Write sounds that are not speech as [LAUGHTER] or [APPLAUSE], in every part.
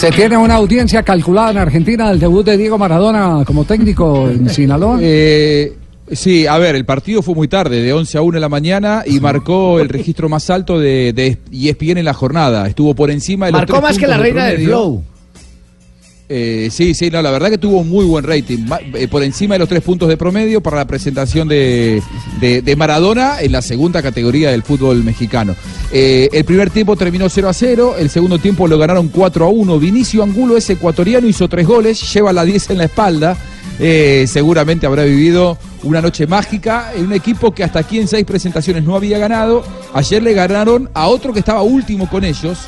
Se tiene una audiencia calculada en Argentina del debut de Diego Maradona como técnico en [LAUGHS] Sinaloa. Eh, sí, a ver, el partido fue muy tarde, de 11 a 1 de la mañana, y marcó el registro más alto de, de ESPN en la jornada. Estuvo por encima de los Marcó tres más que la reina del promedio. flow. Eh, sí, sí, no, la verdad que tuvo un muy buen rating, eh, por encima de los tres puntos de promedio para la presentación de, de- Maradona en la segunda categoría del fútbol mexicano. Eh, el primer tiempo terminó 0 a 0, el segundo tiempo lo ganaron 4 a 1. Vinicio Angulo, ese ecuatoriano, hizo tres goles, lleva la 10 en la espalda. Seguramente habrá vivido una noche mágica en un equipo que hasta aquí en seis presentaciones no había ganado. Ayer le ganaron a otro que estaba último con ellos.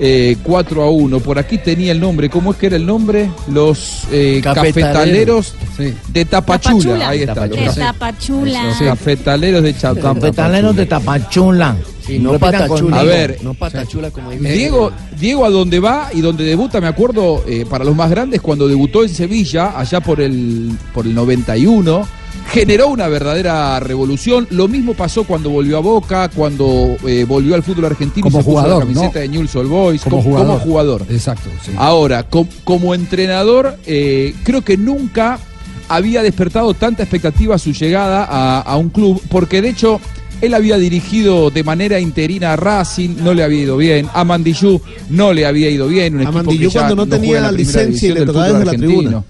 eh, 4 a 1. Por aquí tenía el nombre. ¿Cómo es que era el nombre? Los eh, Cafetaleros. cafetaleros de Tapachula. Tapachula. Ahí está. De los Tapachula. los cafetaleros de Cafetaleros de Tapachula. Sí, no patachula. A ver. No patachula como. Diego, Diego a donde va y donde debuta, me acuerdo, eh, para los más grandes, cuando debutó en Sevilla, allá por el, por el 91, generó una verdadera revolución. Lo mismo pasó cuando volvió a Boca, cuando eh, volvió al fútbol argentino Como y se puso jugador, la camiseta ¿no? de Newell's Old Boys, Como co- jugador. como jugador. Exacto, sí. Ahora, com- como entrenador, eh, creo que nunca había despertado tanta expectativa su llegada a, a un club, porque de hecho él había dirigido de manera interina a Racing, no le había ido bien, a Mandillú no le había ido bien, un A equipo que cuando no tenía en la licencia y le tocaba desde la tribuna.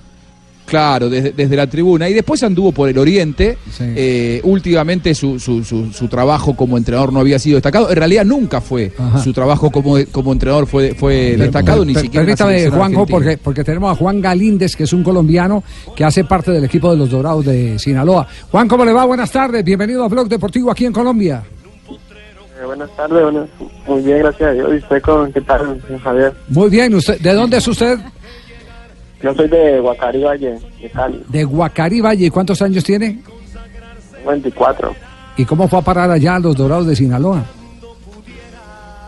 Claro, desde, desde la tribuna. Y después anduvo por el Oriente. Eh, últimamente su, su- su- su trabajo como entrenador no había sido destacado. En realidad nunca fue. Ajá. Su trabajo como, como entrenador fue, fue destacado, ni Per- siquiera. Permítame, Juanjo, porque, porque tenemos a Juan Galíndez, que es un colombiano que hace parte del equipo de los Dorados de Sinaloa. Juan, ¿cómo le va? Buenas tardes. Bienvenido a Blog Deportivo aquí en Colombia. Eh, buenas tardes, buenas- muy bien, gracias a Dios. ¿Y usted con qué tal, Javier? Muy bien. Usted, ¿De dónde es usted? Yo soy de Guacarí Valle, de Cali, De Guacarí Valle. ¿Cuántos años tiene? 24. ¿Y cómo fue a parar allá a los Dorados de Sinaloa?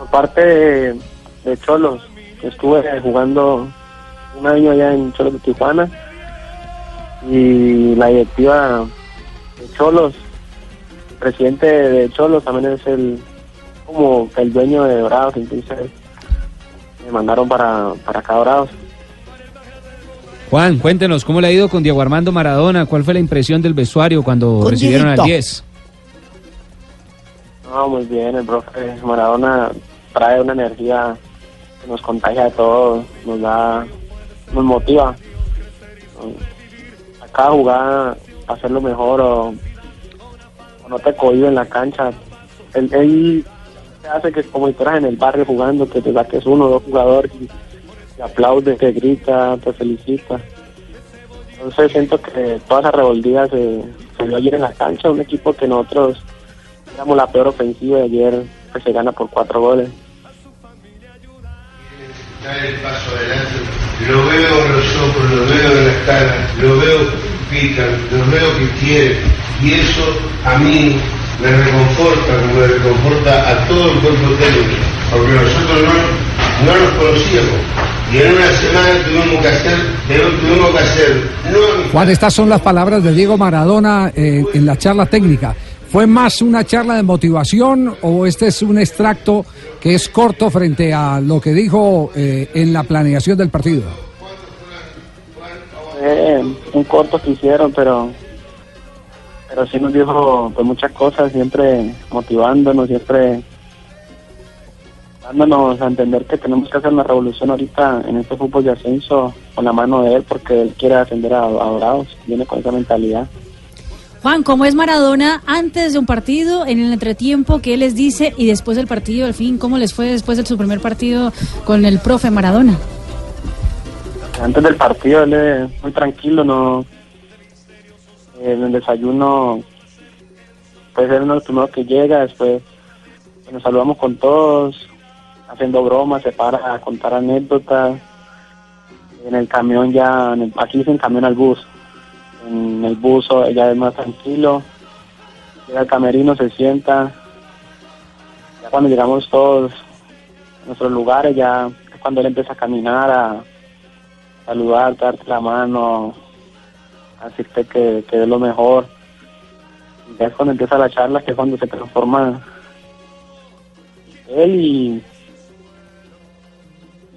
Aparte de, de Cholos, estuve jugando un año allá en Cholos de Tijuana y la directiva de Cholos, el presidente de Cholos también es el como el dueño de Dorados, entonces me mandaron para, para acá Dorados. Juan, cuéntenos, ¿cómo le ha ido con Diego Armando Maradona? ¿Cuál fue la impresión del vestuario cuando Con recibieron al Dieguito. 10? No, muy bien, el profe Maradona trae una energía que nos contagia a todos, nos da, nos motiva. A cada jugada, hacerlo mejor o, o no te cohibe en la cancha. Él, él te hace que como si estuvieras en el barrio jugando, que te saques uno o dos jugadores y te aplaude, te grita, te felicita. Entonces siento que toda esa rebeldía se, se vio ayer en la cancha, un equipo que nosotros éramos la peor ofensiva y ayer pues, se gana por cuatro goles. dar el paso adelante. Lo veo en los ojos, lo veo en las caras, lo veo que pican, lo veo que quieren. Y eso a mí me reconforta, como me reconforta a todo el cuerpo técnico, porque nosotros no, no nos conocíamos. Y en una semana tuvimos que hacer, tuvimos que hacer, no Juan, estas son las palabras de Diego Maradona eh, en la charla técnica. ¿Fue más una charla de motivación o este es un extracto que es corto frente a lo que dijo eh, en la planeación del partido? Eh, un corto que hicieron, pero pero sí nos dijo pues, muchas cosas, siempre motivándonos, siempre dándonos a entender que tenemos que hacer una revolución ahorita en este fútbol de ascenso con la mano de él, porque él quiere ascender a, a Dorados, viene con esa mentalidad. Juan, ¿cómo es Maradona antes de un partido, en el entretiempo, qué les dice y después del partido, al fin, cómo les fue después de su primer partido con el profe Maradona? Antes del partido él es muy tranquilo, no. En el desayuno, pues él uno los primeros que llega, después nos saludamos con todos, haciendo bromas, se para a contar anécdotas. En el camión ya, aquí dicen camión al bus. En el bus ya es más tranquilo. Llega al camerino, se sienta. Ya cuando llegamos todos a nuestros lugares, ya es cuando él empieza a caminar, a saludar, darte la mano, a decirte que, que es lo mejor. Ya es cuando empieza la charla, que es cuando se transforma él y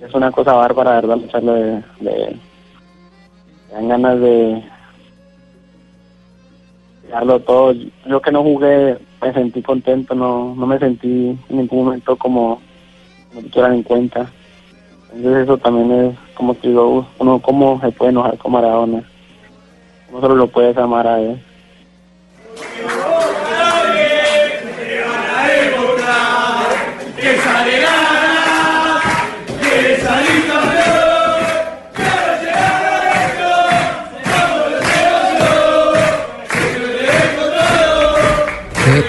es una cosa bárbara, ¿verdad? La charla de, de, dan ganas de darlo todo. Yo que no jugué, me sentí contento, no, no me sentí en ningún momento como, como que quieran en cuenta. Entonces eso también es, como te digo, uno cómo se puede enojar con Maradona. No solo lo puedes amar a él.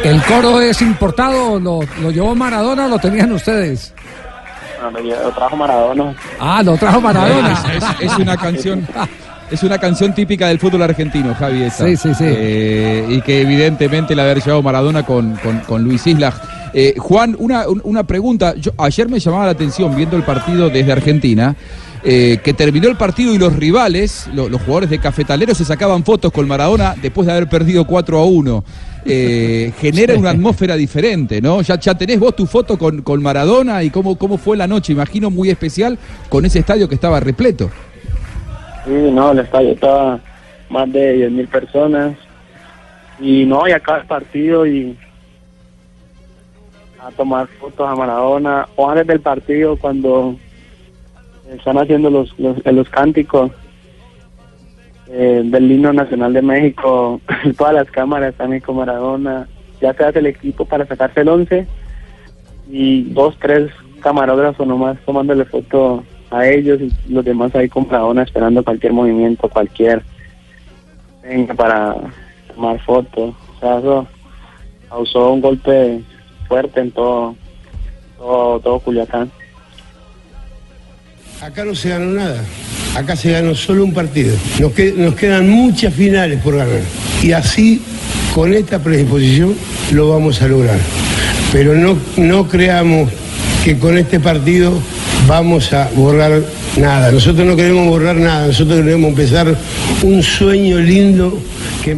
¿El coro es importado? ¿Lo, lo llevó Maradona o lo tenían ustedes? No, lo, trajo Maradona. Ah, lo trajo Maradona. Es, es- es una canción. Es una canción típica del fútbol argentino, Javi. esa. Sí, sí, sí. Eh, y que evidentemente la haber llevado Maradona con, con- con Luis Islas. Eh, Juan, una, un- una pregunta. Yo, ayer me llamaba la atención viendo el partido desde Argentina. eh, que terminó el partido y los rivales, lo- los jugadores de Cafetalero, se sacaban fotos con Maradona después de haber perdido 4 a 1. Eh, [LAUGHS] genera una atmósfera diferente, ¿no? Ya, ya tenés vos tu foto con, con Maradona y cómo, cómo fue la noche, imagino muy especial con ese estadio que estaba repleto. Sí, no, el estadio estaba más de 10.000 personas. Y no, y acá el partido y a tomar fotos a Maradona. O antes del partido, cuando están haciendo los, los, los cánticos eh, del himno nacional de México, [LAUGHS] todas las cámaras ahí con Maradona. Ya se hace el equipo para sacarse el 11 y dos, tres camarógrafos nomás tomándole foto a ellos y los demás ahí con Maradona esperando cualquier movimiento, cualquier para tomar fotos. O sea, eso causó un golpe fuerte en todo, todo, todo Culiacán. Acá no se ganó nada. Acá se ganó solo un partido. Nos, que- nos quedan muchas finales por ganar. Y así, con esta predisposición, lo vamos a lograr. Pero no, no creamos que con este partido vamos a borrar nada. Nosotros no queremos borrar nada. Nosotros queremos empezar un sueño lindo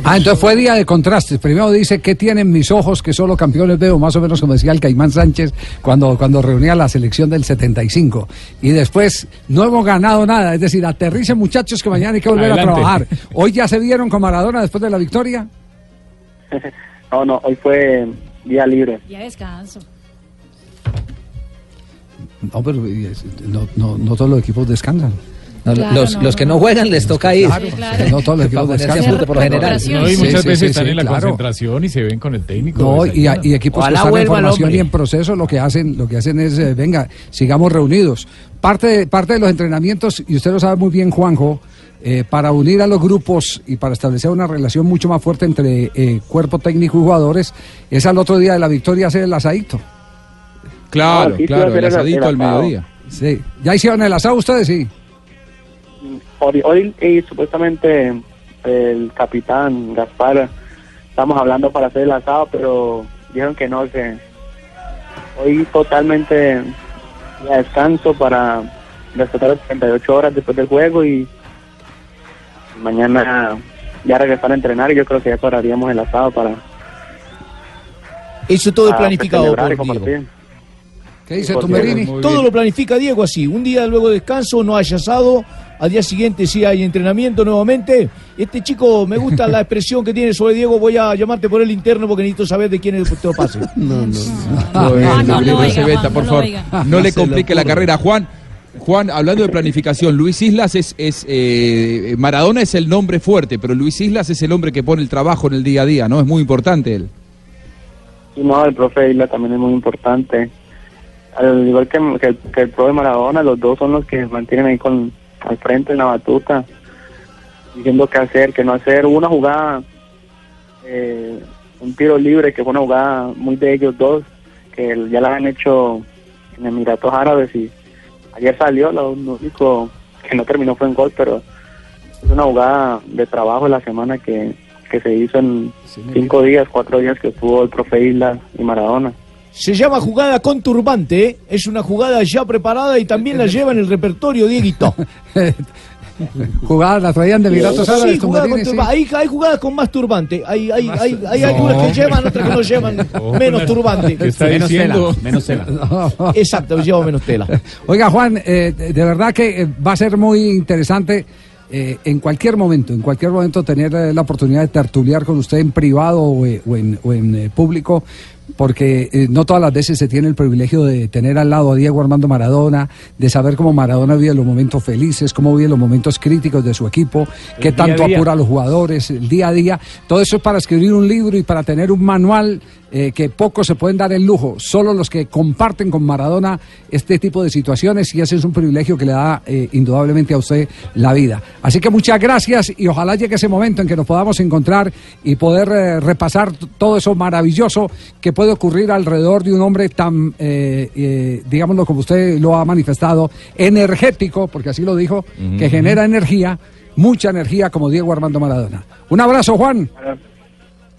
Ah, entonces fue día de contrastes. Primero dice, ¿qué tienen mis ojos que solo campeones veo? Más o menos como decía el Caimán Sánchez cuando, cuando reunía la selección del 75. Y después, no hemos ganado nada. Es decir, aterricen muchachos que mañana hay que volver Adelante. a trabajar. ¿Hoy ya se vieron con Maradona después de la victoria? [LAUGHS] No, no, hoy fue día libre. Ya descanso. No, pero no, no, no todos los equipos descansan. No, Claro, los, no, los que no. no juegan les toca ir. Sí, claro. No todos los equipos descansan. por lo general. No, y muchas sí, veces sí, están sí, en la claro. concentración y se ven con el técnico. No, y, equipos Ojalá que están en formación y en proceso lo que hacen, lo que hacen es, eh, venga, sigamos reunidos. Parte de, parte de los entrenamientos, y usted lo sabe muy bien, Juanjo, eh, para unir a los grupos y para establecer una relación mucho más fuerte entre eh, cuerpo técnico y jugadores, es al otro día de la victoria hacer el asadito. Claro, Ah, claro, el asadito el al mediodía. Sí. ¿Ya hicieron el asado ustedes? Sí. Hoy, hoy eh, supuestamente el capitán Gaspar estamos hablando para hacer el asado, pero dijeron que no, que hoy totalmente ya descanso para descansar las 38 horas después del juego y mañana ya regresar a entrenar y yo creo que ya cuadraríamos el asado para, Eso todo es planificado y por Diego. compartir. ¿Qué dice? Muy Todo lo planifica Diego así. Un día luego de descanso no hay asado. Al día siguiente sí hay entrenamiento nuevamente. Este chico, me gusta la [LAUGHS] expresión que tiene sobre Diego. Voy a llamarte por el interno porque necesito saber de quién es el te pase. No, no por no favor. oiga. No le complique la carrera, Juan. Juan, hablando de planificación, Luis Islas es, es eh, Maradona es el nombre fuerte, pero Luis Islas es el hombre que pone el trabajo en el día a día, ¿no? Es muy importante él. Y no, el profe Isla también es muy importante. Al igual que, que, el- que el profe Maradona, los dos son los que mantienen ahí con, al frente en la batuta, diciendo qué hacer, qué no hacer. Hubo una jugada, eh, un tiro libre que fue una jugada muy de ellos dos, que ya la han hecho en Emiratos Árabes y ayer salió, lo único que no terminó fue en gol, pero es una jugada de trabajo de la semana que, que se hizo en cinco días, cuatro días que estuvo el profe Isla y Maradona. Se llama jugada con turbante, ¿eh? es una jugada ya preparada y también la lleva en el repertorio Dieguito. [LAUGHS] Jugadas la traían de Emiratos Sí, Árabes. jugada con sí. hay, hay jugadas con más turbante. Hay, hay, hay, hay algunas que llevan, otras que no llevan [LAUGHS] menos turbante. ¿Qué está Menos diciendo? tela, menos tela. [LAUGHS] Exacto, lleva menos tela. Oiga, Juan, eh, de verdad que eh, va a ser muy interesante eh, en cualquier momento, en cualquier momento tener la oportunidad de tertuliar con usted en privado o, o en, o en, eh, público, porque eh, no todas las veces se tiene el privilegio de tener al lado a Diego Armando Maradona, de saber cómo Maradona vive los momentos felices, cómo vive los momentos críticos de su equipo, qué día a tanto día. apura a los jugadores, el día a día. Todo eso es para escribir un libro y para tener un manual eh, que pocos se pueden dar el lujo, solo los que comparten con Maradona este tipo de situaciones y ese es un privilegio que le da eh, indudablemente a usted la vida. Así que muchas gracias y ojalá llegue ese momento en que nos podamos encontrar y poder repasar todo eso maravilloso que puede ocurrir alrededor de un hombre tan, eh, eh, digámoslo como usted lo ha manifestado, energético, porque así lo dijo, que genera energía, mucha energía como Diego Armando Maradona. Un abrazo, Juan.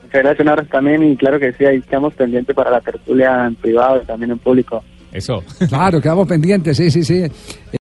Muchas gracias, un abrazo también y claro que sí, ahí estamos pendientes para la tertulia en privado y también en público. Eso. Claro, quedamos pendientes, sí, sí, sí.